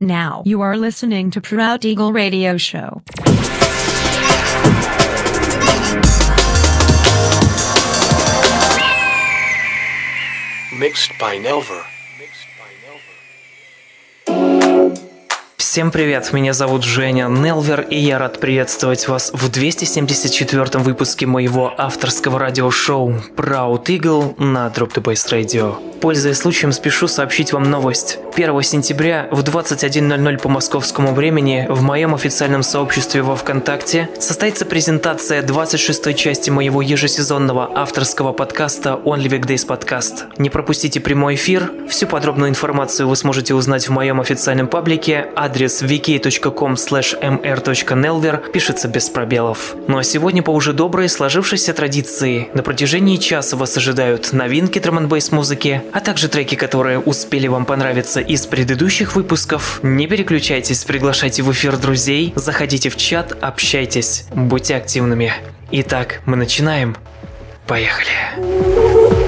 Now you are listening to Proud Eagle Radio Show. Mixed by Nelver. Всем привет, меня зовут Женя Нелвер, и я рад приветствовать вас в 274 выпуске моего авторского радиошоу Proud Eagle на Drop the Bass Radio. Пользуясь случаем, спешу сообщить вам новость. 1 сентября в 21.00 по московскому времени в моем официальном сообществе во ВКонтакте состоится презентация 26-й части моего ежесезонного авторского подкаста Only Weekdays Podcast. Не пропустите прямой эфир. Всю подробную информацию вы сможете узнать в моем официальном паблике. Адрес vk.com mr.nelver пишется без пробелов. Ну а сегодня по уже доброй сложившейся традиции на протяжении часа вас ожидают новинки драм музыки, а также треки, которые успели вам понравиться из предыдущих выпусков. Не переключайтесь, приглашайте в эфир друзей, заходите в чат, общайтесь, будьте активными. Итак, мы начинаем. Поехали.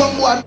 someone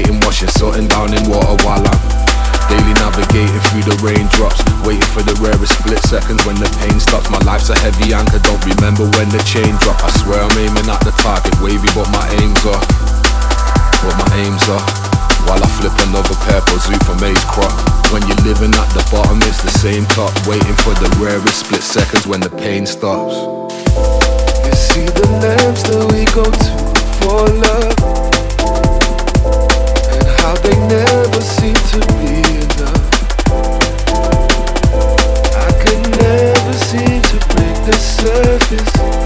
self-medicating, washing something down in water while I'm Daily navigating through the raindrops. Waiting for the rarest split seconds when the pain stops. My life's a heavy anchor, don't remember when the chain drop. I swear I'm aiming at the target, wavy but my aims are But my aims are. While I flip another for zoo from Maze crop. When you're living at the bottom it's the same top. Waiting for the rarest split seconds when the pain stops. You see the lamps that we go to for love surface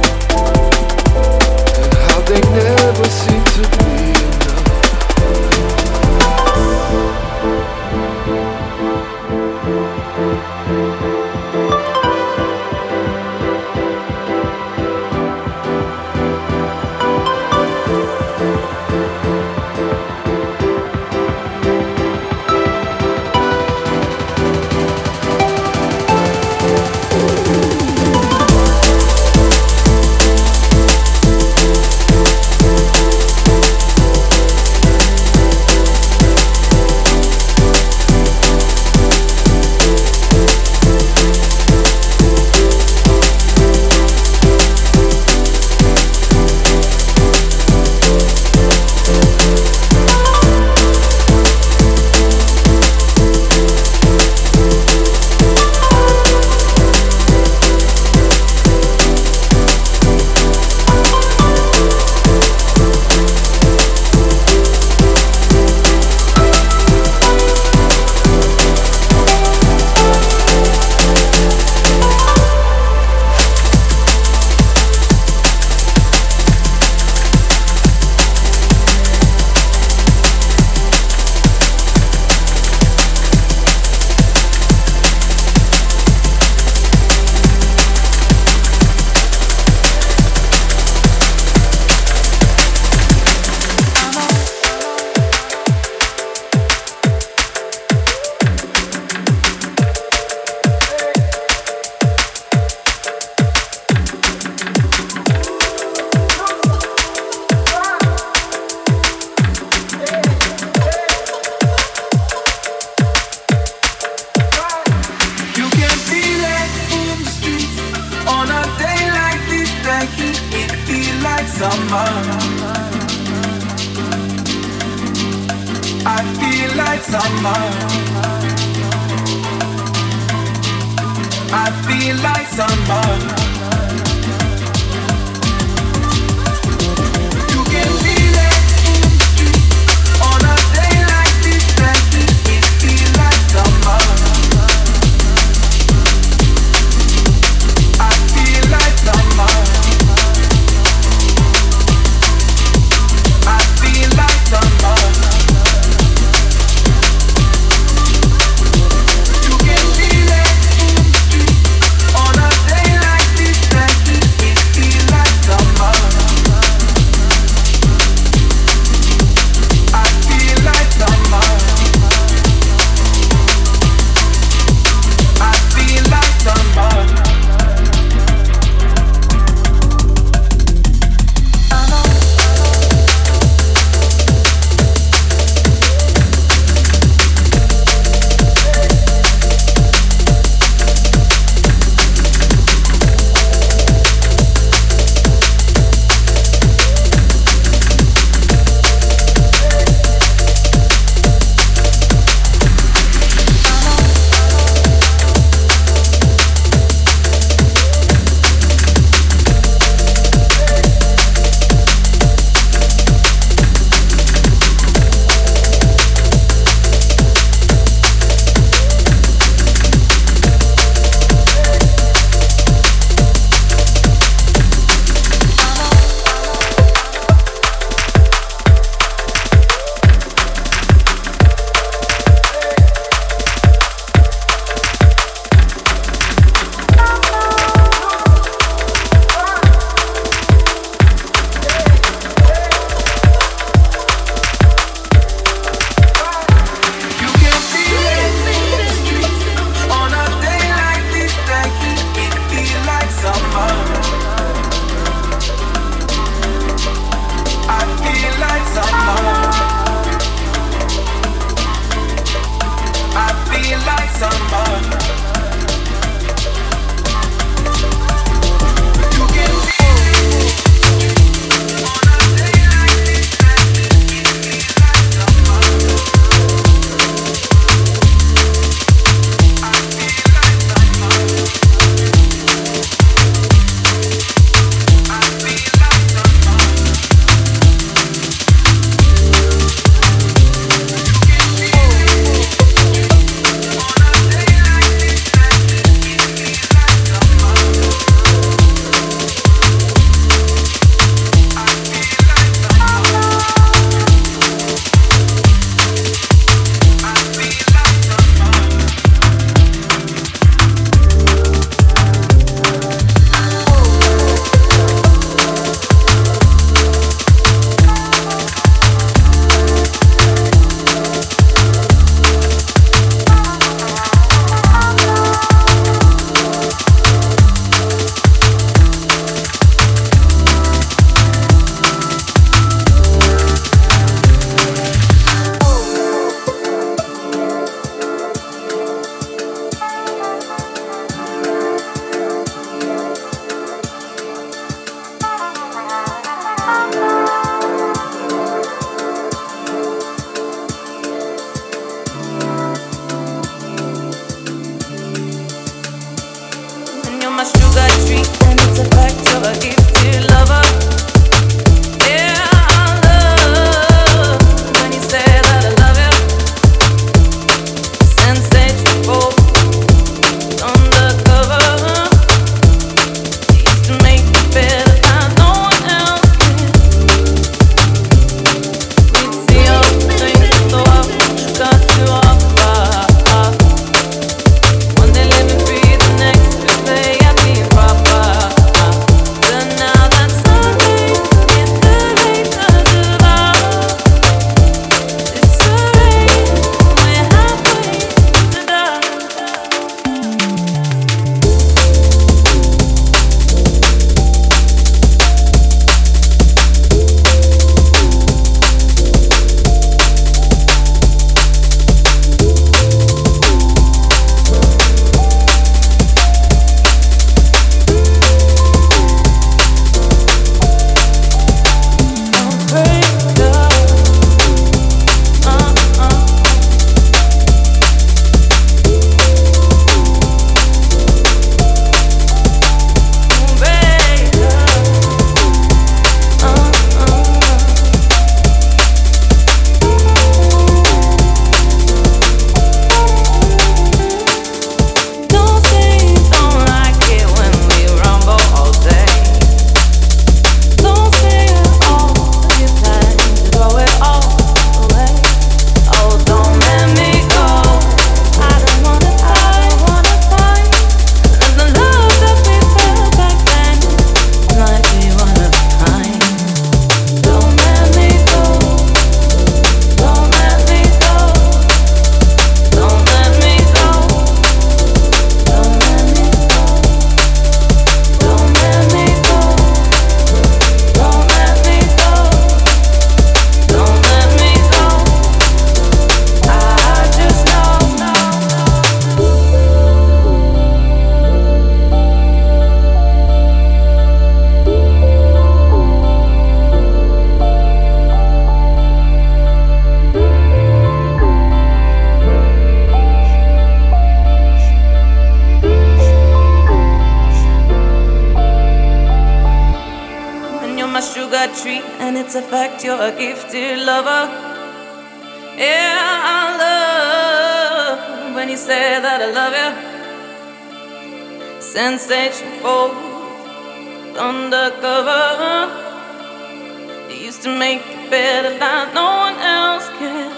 to make it better than no one else can.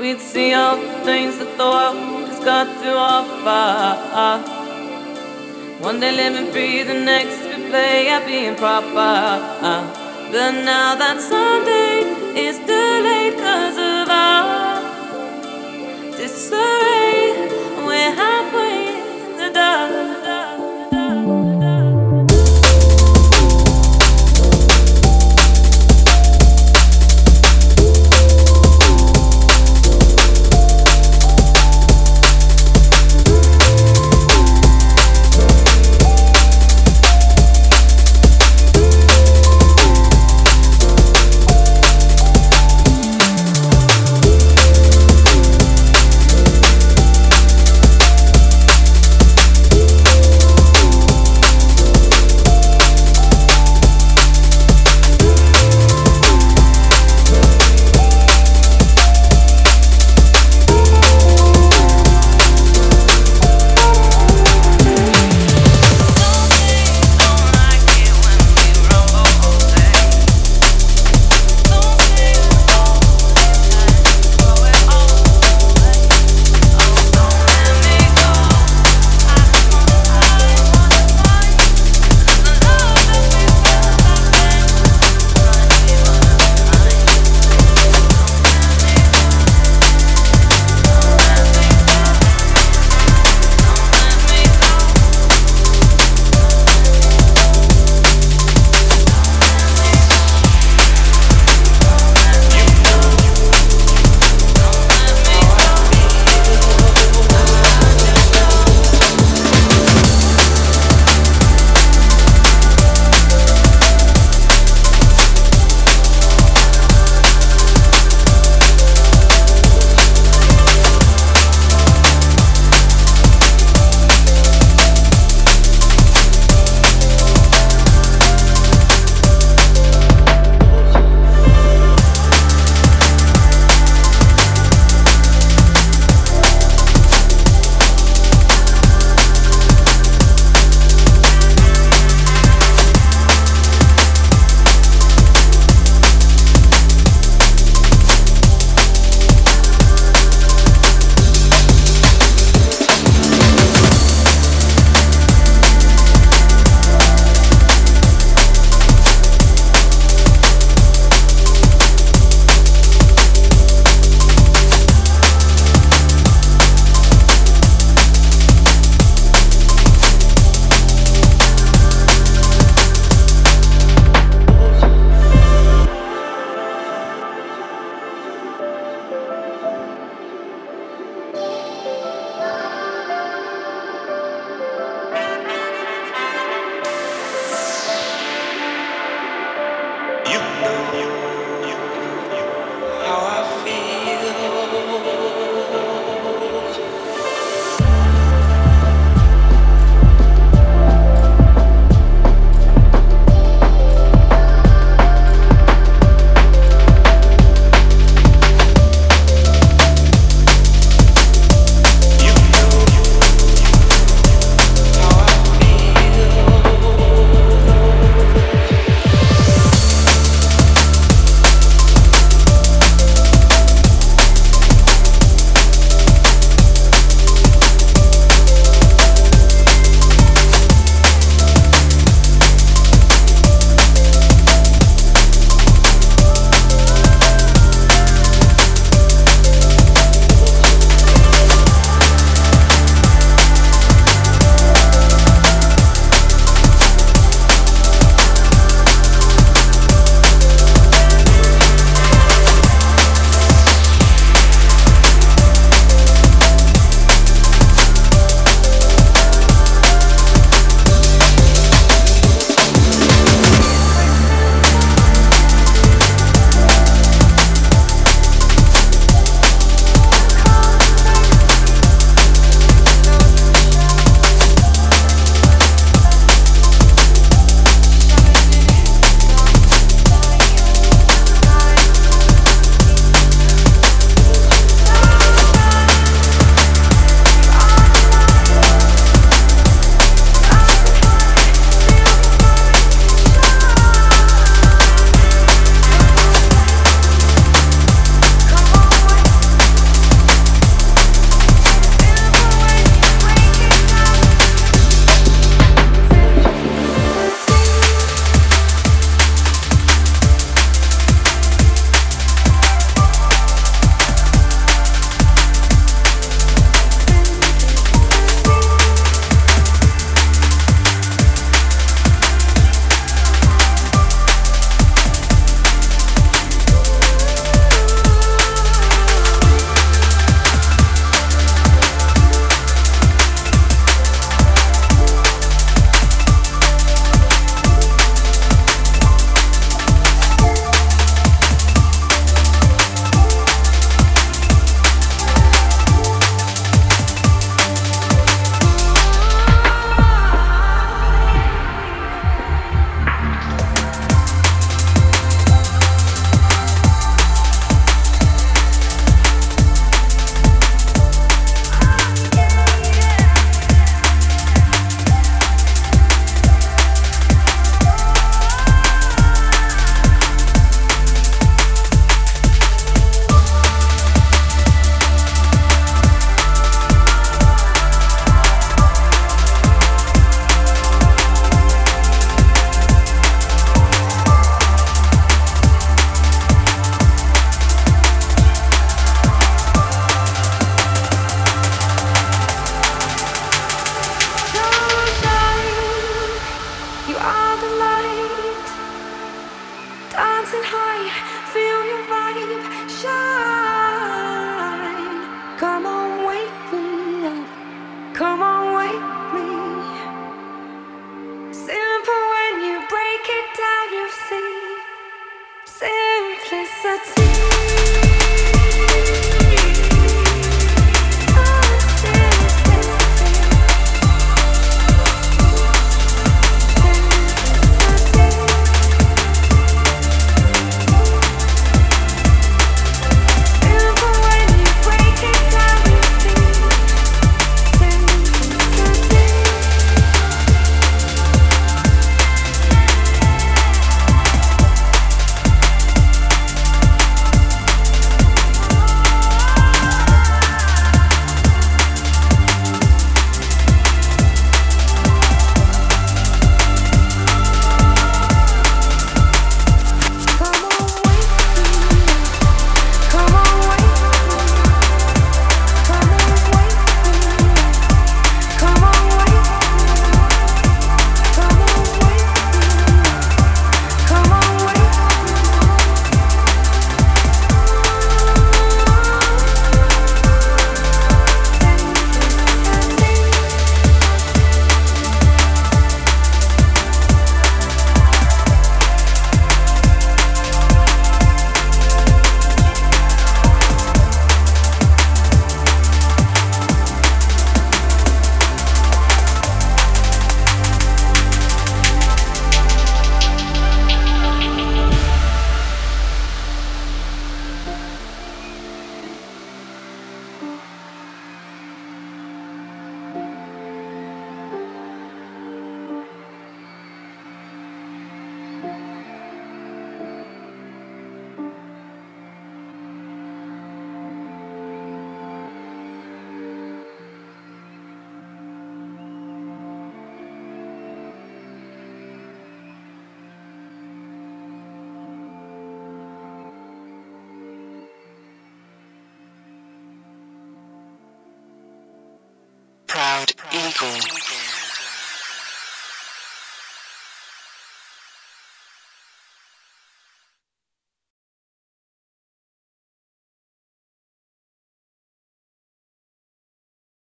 We'd see all the things that the world has got to offer. One day living free, the next we play at being proper. But now that Sunday is too late cause of our disarray.